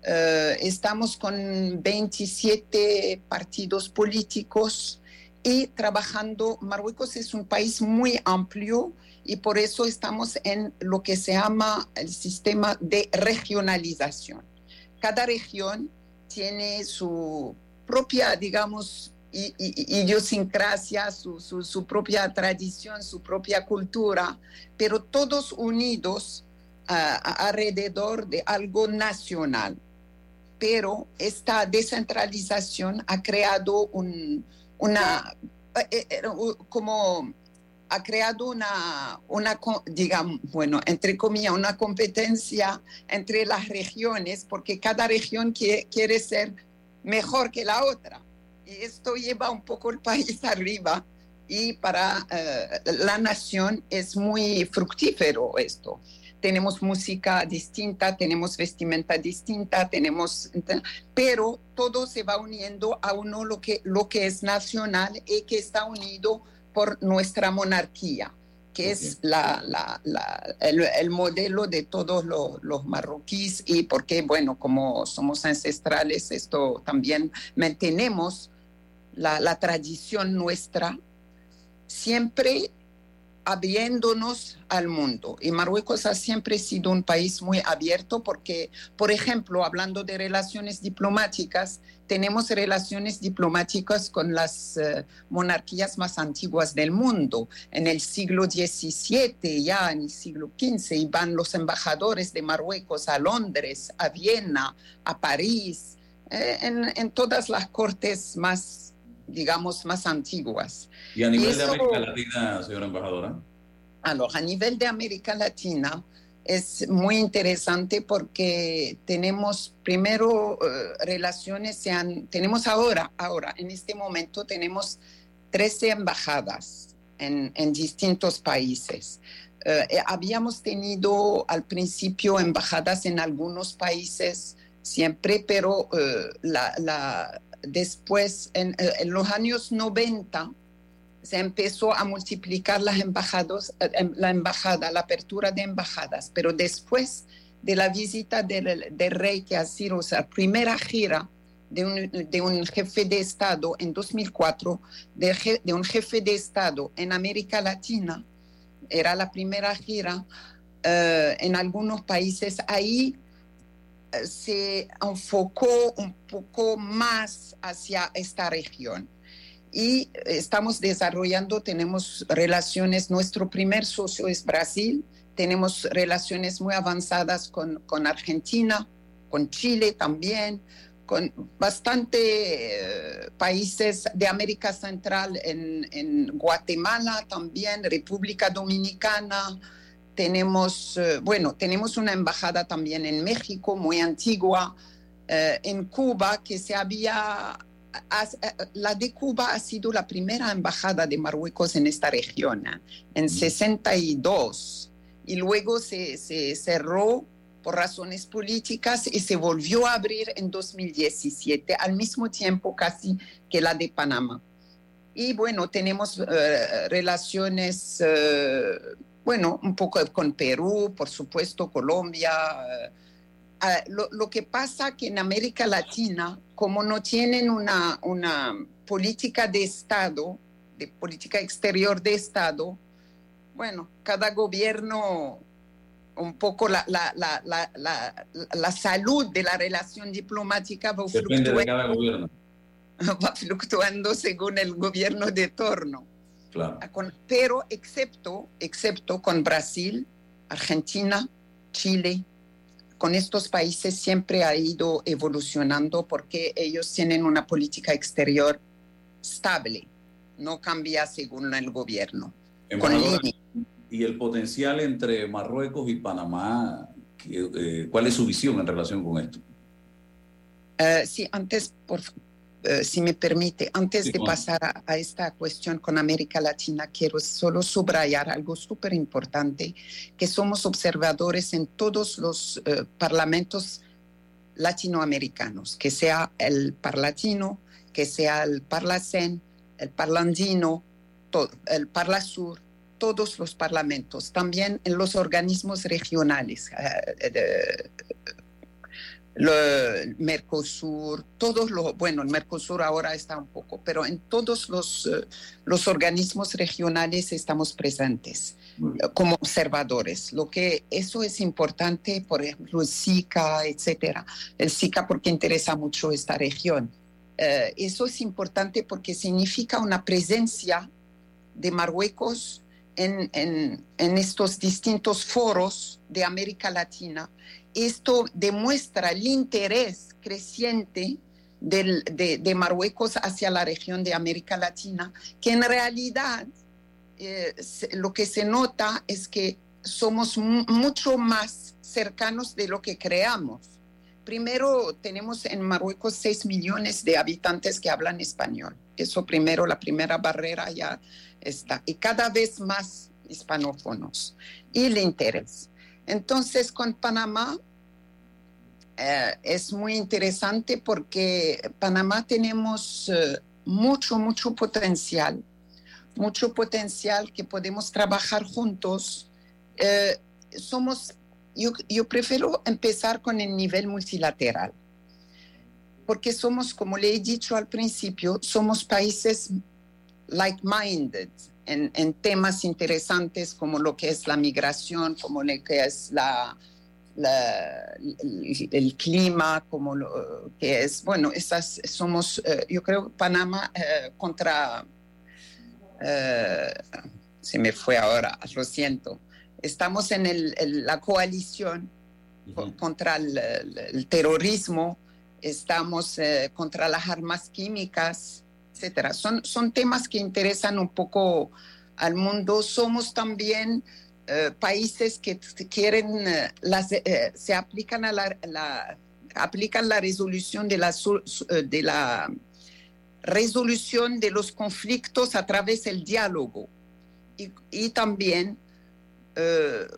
Eh, estamos con 27 partidos políticos y trabajando. Marruecos es un país muy amplio y por eso estamos en lo que se llama el sistema de regionalización. Cada región tiene su propia, digamos, idiosincrasia, su, propia tradición, su propia cultura, pero todos unidos ah, alrededor de algo nacional. Pero esta descentralización ha creado un, una, eh, eh, u- como ha creado una, una, digamos, bueno, entre comillas, una competencia entre las regiones, porque cada región quie- quiere ser mejor que la otra. Y esto lleva un poco el país arriba, y para eh, la nación es muy fructífero esto. Tenemos música distinta, tenemos vestimenta distinta, tenemos, pero todo se va uniendo a uno lo que, lo que es nacional y que está unido por nuestra monarquía que es la, la, la, el, el, modelo de todos los, los, marroquíes y porque, bueno, como somos ancestrales, esto también mantenemos la, la tradición nuestra, siempre abriéndonos al mundo. Y Marruecos ha siempre sido un país muy abierto porque, por ejemplo, hablando de relaciones diplomáticas, tenemos relaciones diplomáticas con las uh, monarquías más antiguas del mundo. En el siglo XVII, ya en el siglo XV, iban los embajadores de Marruecos a Londres, a Viena, a París, eh, en, en todas las cortes más digamos, más antiguas. ¿Y a nivel y eso, de América Latina, señora embajadora? Alors, a nivel de América Latina es muy interesante porque tenemos primero uh, relaciones, sean, tenemos ahora, ahora, en este momento tenemos 13 embajadas en, en distintos países. Uh, habíamos tenido al principio embajadas en algunos países siempre, pero uh, la, la, después, en, en, los años 90, se empezó a multiplicar las embajadas, la embajada, la apertura de embajadas, pero después de la visita del, del rey que ha sido la primera gira de un, de un, jefe de Estado en 2004, de, un jefe de Estado en América Latina, era la primera gira uh, en algunos países, ahí se enfocó un poco más hacia esta región. Y estamos desarrollando, tenemos relaciones, nuestro primer socio es Brasil, tenemos relaciones muy avanzadas con, con Argentina, con Chile también, con bastante eh, países de América Central, en, en Guatemala también, República Dominicana, tenemos, eh, bueno, tenemos una embajada también en México, muy antigua, eh, en Cuba, que se había, as, eh, la de Cuba ha sido la primera embajada de Marruecos en esta región, ¿eh? en 62, y luego se, se cerró por razones políticas y se volvió a abrir en 2017, al mismo tiempo casi que la de Panamá. Y bueno, tenemos uh, relaciones uh, bueno, un poco con Perú, por supuesto, Colombia. Uh, lo, lo, que pasa que en América Latina, como no tienen una, una política de Estado, de política exterior de Estado, bueno, cada gobierno, un poco la, la, la, la, la salud de la relación diplomática va Depende de cada gobierno. Va fluctuando según el gobierno de turno. Claro. Con, pero excepto, excepto con Brasil, Argentina, Chile, con estos países siempre ha ido evolucionando porque ellos tienen una política exterior estable, no cambia según el gobierno. Con y el potencial entre Marruecos y Panamá, eh, ¿cuál es su visión en relación con esto? Uh, sí, antes, por, Uh, si me permite, antes sí, de bueno. pasar a, a, esta cuestión con América Latina, quiero solo subrayar algo súper importante, que somos observadores en todos los uh, parlamentos latinoamericanos, que sea el Parlatino, que sea el Parlacen, el Parlandino, todo, el Parlasur, todos los parlamentos, también en los organismos regionales. Uh, lo, el Mercosur, todos los, bueno, el Mercosur ahora está un poco, pero en todos los, uh, los organismos regionales estamos presentes como observadores. Lo que eso es importante, por ejemplo, el SICA, etcétera. El SICA porque interesa mucho esta región. Uh, eso es importante porque significa una presencia de Marruecos en, en, en estos distintos foros de América Latina esto demuestra el interés creciente del, de, de, Marruecos hacia la región de América Latina, que en realidad eh, lo que se nota es que somos mucho más cercanos de lo que creamos. primero tenemos en Marruecos 6 millones de habitantes que hablan español. Eso primero, la primera barrera ya está. Y cada vez más hispanófonos. Y el interés. Entonces, con Panamá eh, es muy interesante porque Panamá tenemos eh, mucho, mucho potencial, mucho potencial que podemos trabajar juntos. Eh, somos, yo, yo prefiero empezar con el nivel multilateral, porque somos, como le he dicho al principio, somos países like-minded en, en, temas interesantes como lo que es la migración, como lo que es la, la, el, el, clima, como lo que es, bueno, esas somos, eh, yo creo, Panamá eh, contra, eh, se me fue ahora, lo siento, estamos en el, el, la coalición uh -huh. contra el, el, terrorismo, estamos eh, contra las armas químicas, etcétera. Son, son temas que interesan un poco al mundo. Somos también eh, países que quieren, eh, las, eh, se aplican a la, la, aplican la resolución de la, de la resolución de los conflictos a través del diálogo y, y también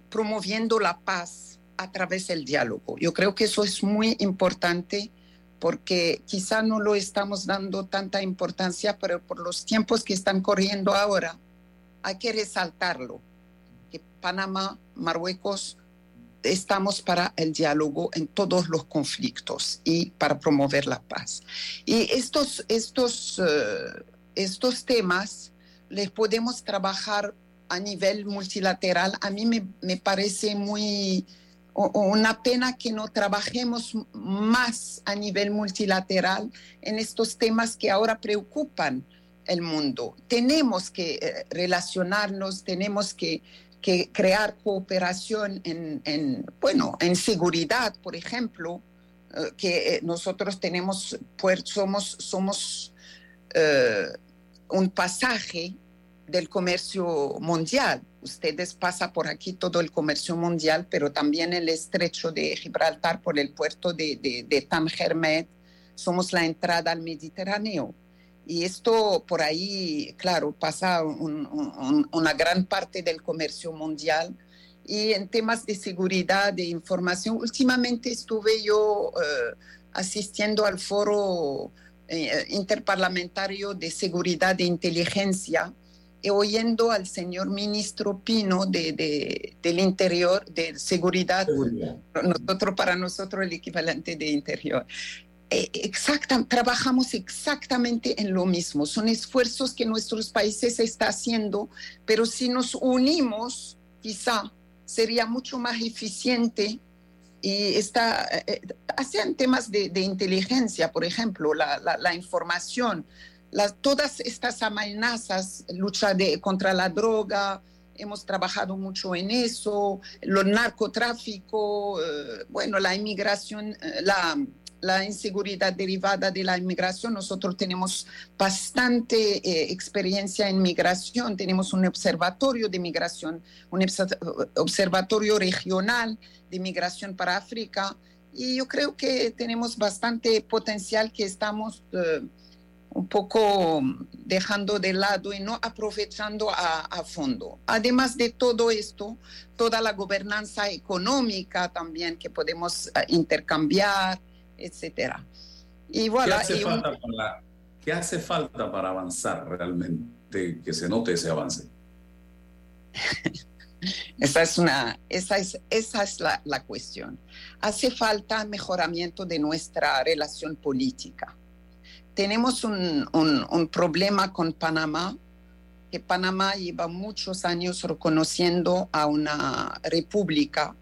promoviendo la paz a través del diálogo. Yo creo que eso es muy importante porque quizá no lo estamos dando tanta importancia, pero por los tiempos que están corriendo ahora, hay que resaltarlo, Panamá, Marruecos, estamos para el diálogo en todos los conflictos y para promover la paz. Y estos, estos, uh, estos temas les podemos trabajar a nivel multilateral. A mí me, me parece muy, una pena que no trabajemos más a nivel multilateral en estos temas que ahora preocupan el mundo. Tenemos que eh, relacionarnos, tenemos que, que crear cooperación en, en, bueno, en seguridad, por ejemplo, eh, que nosotros tenemos, somos, somos eh, un pasaje del comercio mundial. Ustedes pasan por aquí todo el comercio mundial, pero también el estrecho de Gibraltar por el puerto de, de, de. Somos la entrada al Mediterráneo. Y esto por ahí, claro, pasa un, un, una gran parte del comercio mundial. Y en temas de seguridad, de información, últimamente estuve yo uh, asistiendo al foro eh, interparlamentario de seguridad e inteligencia oyendo al señor ministro Pino de, de, del Interior, de Seguridad, seguridad, nosotros para nosotros el equivalente de Interior. Eh, exacta, trabajamos exactamente en lo mismo. Son esfuerzos que nuestros países están haciendo, pero si nos unimos, quizá sería mucho más eficiente y está, eh, hacían temas de, de, inteligencia, por ejemplo, la, la, la información, las, todas estas amenazas, lucha de, contra la droga, hemos trabajado mucho en eso, el narcotráfico, eh, bueno, la inmigración, eh, la, la, inseguridad derivada de la inmigración. Nosotros tenemos bastante eh, experiencia en migración, tenemos un observatorio de migración, un observatorio regional de migración para África. Y yo creo que tenemos bastante potencial que estamos un poco dejando de lado y no aprovechando a, a, fondo. Además de todo esto, toda la gobernanza económica también que podemos uh, intercambiar, etcétera. Y voilà, ¿Qué, hace y falta un... para, ¿Qué hace falta para avanzar realmente, que se note ese avance? esa es, una, esa es, esa es la, la cuestión. Hace falta mejoramiento de nuestra relación política tenemos un, un, un, problema con Panamá, que Panamá lleva muchos años reconociendo a una república,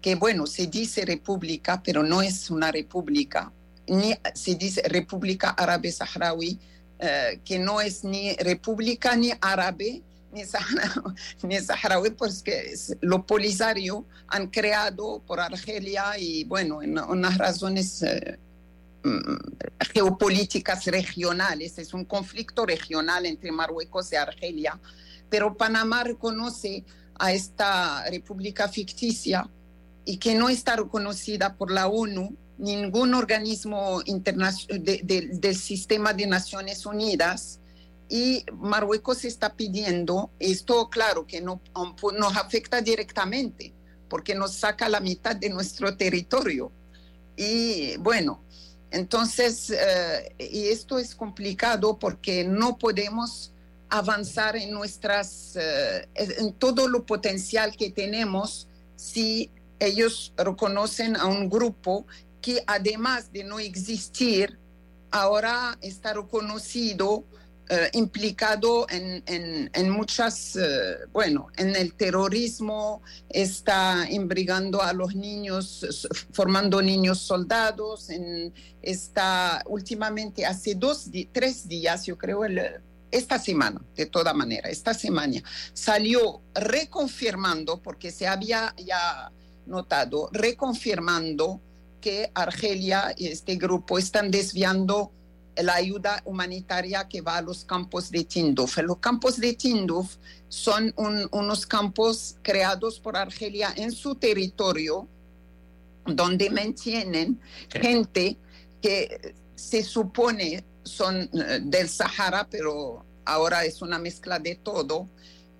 que bueno, se dice república, pero no es una república, ni se dice República Árabe Saharaui, eh, que no es ni república ni árabe, ni, saharaui, ni saharaui, porque lo polisario han creado por Argelia y bueno, en unas razones... Eh, geopolíticas regionales, es un conflicto regional entre Marruecos y Argelia, pero Panamá reconoce a esta república ficticia y que no está reconocida por la ONU ningún organismo internacional del sistema de Naciones Unidas y Marruecos está pidiendo, esto claro que no, nos afecta directamente porque nos saca la mitad de nuestro territorio. Y bueno, entonces, eh, y esto es complicado porque no podemos avanzar en nuestras, eh, en todo lo potencial que tenemos si ellos reconocen a un grupo que además de no existir, ahora está reconocido, eh, implicado en, en, muchas, eh, bueno, en el terrorismo, está embrigando a los niños, formando niños soldados, en, está últimamente, hace dos, tres días, yo creo, el, esta semana, de toda manera, esta semana, salió reconfirmando, porque se había ya notado, reconfirmando que Argelia y este grupo están desviando la ayuda humanitaria que va a los campos de Tinduf. Los campos de Tinduf son unos campos creados por Argelia en su territorio, donde mantienen gente que se supone son eh, del Sahara, pero ahora es una mezcla de todo,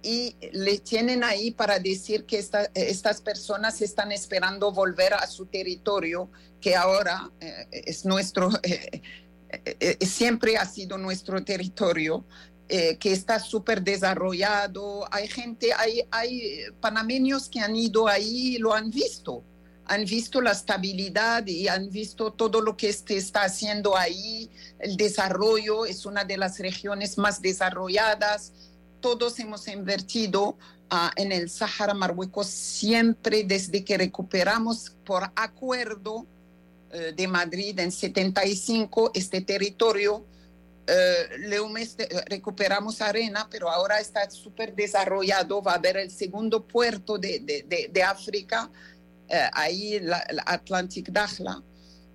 y le tienen ahí para decir que estas personas están esperando volver a su territorio, que ahora eh, es nuestro, eh, siempre ha sido nuestro territorio. que está súper desarrollado. Hay gente, hay, hay panameños que han ido ahí y lo han visto han visto la estabilidad y han visto todo lo que este está haciendo ahí, el desarrollo, es una de las regiones más desarrolladas. Todos hemos invertido ah, en el Sahara Marruecos siempre desde que recuperamos por acuerdo eh, de Madrid en 75 este territorio. Eh, recuperamos arena, pero ahora está súper desarrollado. Va a haber el segundo puerto de, de, de África ahí la, Atlantic Dakhla.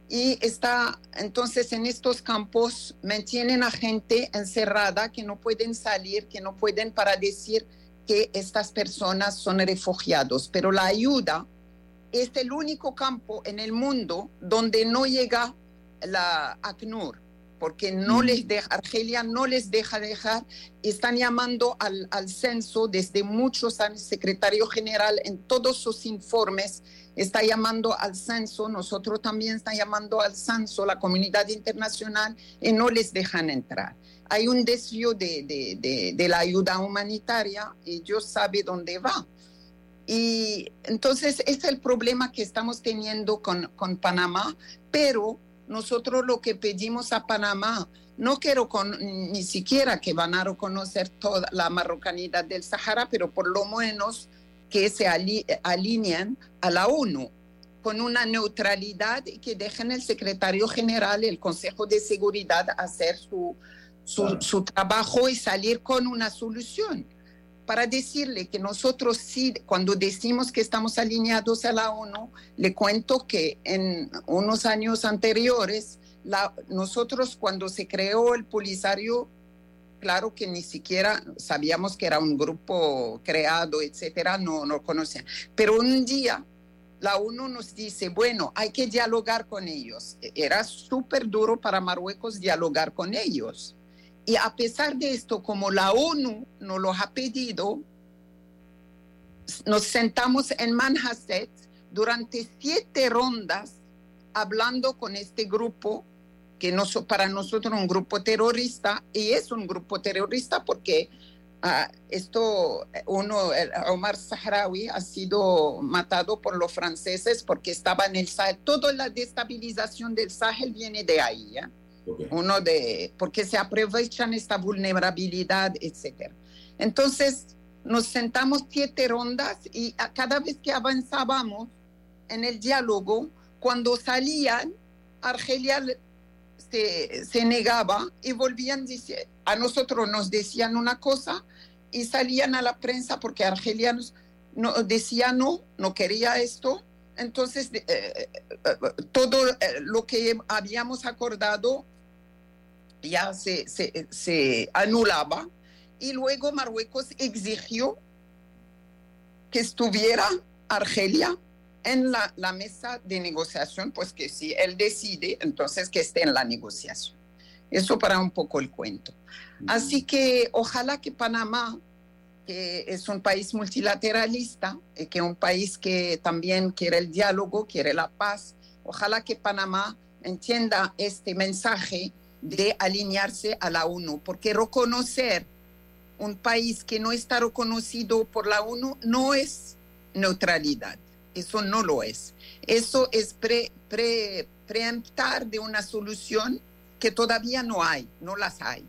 Y está, entonces en estos campos mantienen a gente encerrada que no pueden salir, que no pueden para decir que estas personas son refugiados. Pero la ayuda es el único campo en el mundo donde no llega la ACNUR porque no mm. les deja, Argelia no les deja dejar, están llamando al, al censo desde muchos años, secretario general en todos sus informes está llamando al censo, nosotros también estamos llamando al censo, la comunidad internacional, y no les dejan entrar. Hay un desvío de, de, de, la ayuda humanitaria, y ellos saben dónde va. Y entonces es el problema que estamos teniendo con, con Panamá, pero nosotros lo que pedimos a Panamá, no quiero con, ni siquiera que van a reconocer toda la marrocanidad del Sahara, pero por lo menos que se alineen a la ONU con una neutralidad y que dejen el secretario general, el Consejo de Seguridad, hacer su, su, su trabajo y salir con una solución. Para decirle que nosotros sí, cuando decimos que estamos alineados a la ONU, le cuento que en unos años anteriores, la, nosotros cuando se creó el Polisario claro que ni siquiera sabíamos que era un grupo creado, etcétera, no, no conocían. Pero un día la ONU nos dice, bueno, hay que dialogar con ellos. E, era súper duro para Marruecos dialogar con ellos. Y a pesar de esto, como la ONU nos lo ha pedido, nos sentamos en Manhasset durante siete rondas hablando con este grupo que no, para nosotros un grupo terrorista y es un grupo terrorista porque uh, esto, uno, Omar Sahrawi ha sido matado por los franceses porque estaba en el Sahel. Toda la destabilización del Sahel viene de ahí, ¿ya? Uno de, porque se aprovechan esta vulnerabilidad, etcétera. Entonces, nos sentamos siete rondas y a cada vez que avanzábamos en el diálogo, cuando salían, Argelia se, negaba y volvían, a nosotros nos decían una cosa y salían a la prensa porque argelianos no, decía no, no quería esto. Entonces, eh, eh, todo eh, lo que habíamos acordado ya se, se, se anulaba y luego Marruecos exigió que estuviera Argelia en la, la mesa de negociación, pues que si él decide, entonces que esté en la negociación. Eso para un poco el cuento. Así que ojalá que Panamá, que es un país multilateralista, y que un país que también quiere el diálogo, quiere la paz, ojalá que Panamá entienda este mensaje de alinearse a la ONU, porque reconocer un país que no está reconocido por la ONU no es neutralidad, eso no lo es. Eso es pre, pre, preemptar de una solución que todavía no hay, no las hay.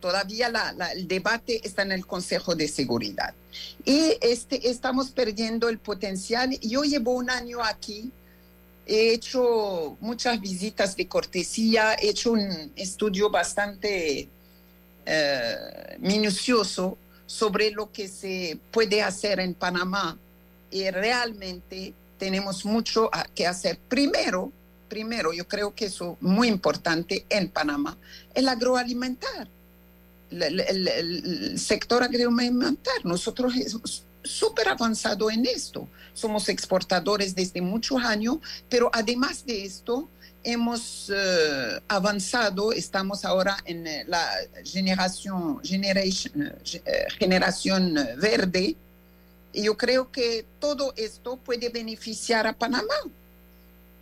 Todavía el debate está en el Consejo de Seguridad. Y este, estamos perdiendo el potencial. Yo llevo un año aquí, he hecho muchas visitas de cortesía, he hecho un estudio bastante eh, minucioso sobre lo que se puede hacer en Panamá y realmente tenemos mucho que hacer. Primero, primero, yo creo que eso muy importante en Panamá, el agroalimentar, el, sector agroalimentar. Nosotros hemos súper avanzado en esto. Somos exportadores desde muchos años, pero además de esto, hemos eh, avanzado, estamos ahora en eh, la generación, generation, eh, generación verde, y yo creo que todo esto puede beneficiar a Panamá.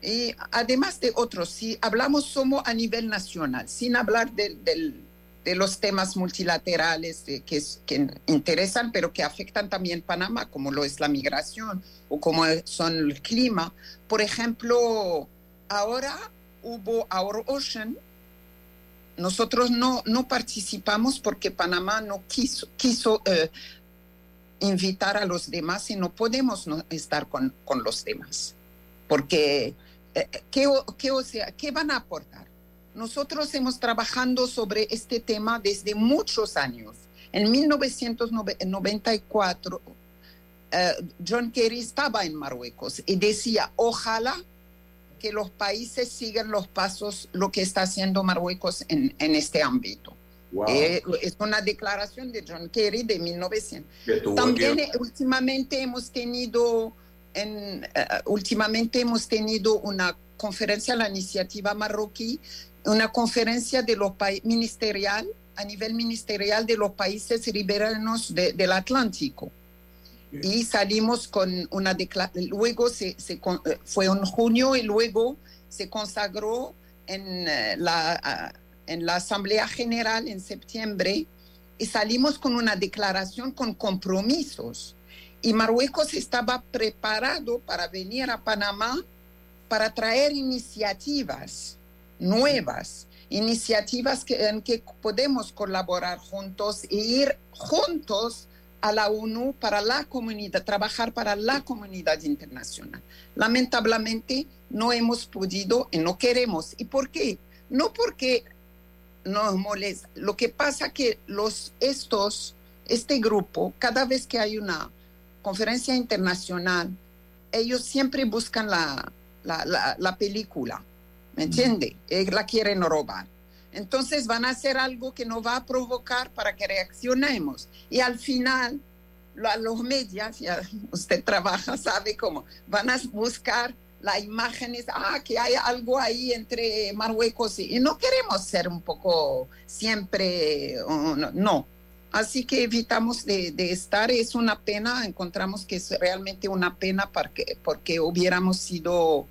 Y además de otros, si hablamos somos a nivel nacional, sin hablar del- del- de los temas multilaterales eh, que, que interesan, pero que afectan también Panamá, como lo es la migración o como son el clima. Por ejemplo, ahora hubo Our Ocean. Nosotros no, no participamos porque Panamá no quiso, quiso eh, invitar a los demás y no podemos no estar con, con los demás. Porque, eh, ¿qué, o- qué, ¿qué van a aportar? Nosotros hemos trabajando sobre este tema desde muchos años. En 1994, eh, John Kerry estaba en Marruecos y decía, ojalá que los países sigan los pasos, lo que está haciendo Marruecos en, en este ámbito. Wow. Eh, es una declaración de John Kerry de 1900. Que estuvo También eh, últimamente hemos tenido, en, eh, últimamente hemos tenido una conferencia, la iniciativa marroquí, una conferencia de los ministerial, a nivel ministerial de los países ribereños de- del Atlántico. Y salimos con una declaración, luego se, se con- fue en junio y luego se consagró en la, ah, en la Asamblea General en septiembre y salimos con una declaración con compromisos. Y Marruecos estaba preparado para venir a Panamá para traer iniciativas nuevas, iniciativas que, en que podemos colaborar juntos e ir juntos a la ONU para la comunidad, trabajar para la comunidad internacional. Lamentablemente no hemos podido y no queremos. ¿Y por qué? No porque nos molesta. Lo que pasa que los estos, este grupo, cada vez que hay una conferencia internacional, ellos siempre buscan la, la, la- la película, ¿me entiende? La quieren robar. Entonces van a hacer algo que nos va a provocar para que reaccionemos. Y al final, los medios, ya usted trabaja, sabe cómo, van a buscar las imágenes, ah, que hay algo ahí entre Marruecos y, y no queremos ser un poco siempre, oh, no, no. Así que evitamos de, de estar, es una pena, encontramos que es realmente una pena porque, porque hubiéramos sido,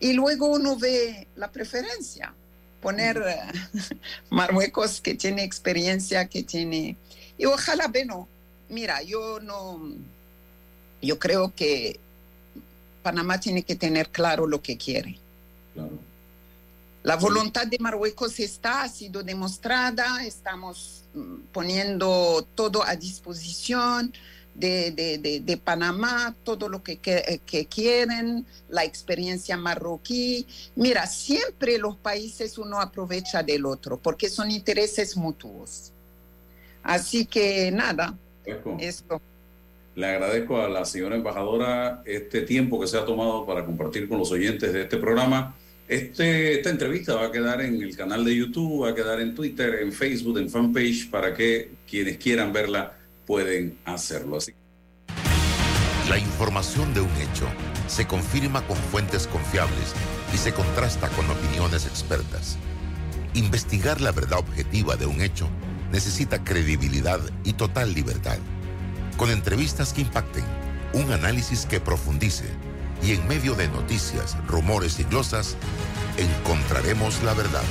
y luego uno ve la preferencia, poner eh, Marruecos que tiene experiencia, que tiene, y ojalá, bueno, mira, yo no, yo creo que Panamá tiene que tener claro lo que quiere. La voluntad de Marruecos está, ha sido demostrada, estamos mm, poniendo todo a disposición de, de- de- de Panamá, todo lo que, que- que quieren, la experiencia marroquí. Mira, siempre los países uno aprovecha del otro porque son intereses mutuos. Así que nada, esto. Le agradezco a la señora embajadora este tiempo que se ha tomado para compartir con los oyentes de este programa. Este, esta entrevista va a quedar en el canal de YouTube, va a quedar en Twitter, en Facebook, en fanpage, para que quienes quieran verla pueden hacerlo. Así La información de un hecho se confirma con fuentes confiables y se contrasta con opiniones expertas. Investigar la verdad objetiva de un hecho necesita credibilidad y total libertad. Con entrevistas que impacten, un análisis que profundice y en medio de noticias, rumores y glosas, encontraremos la verdad.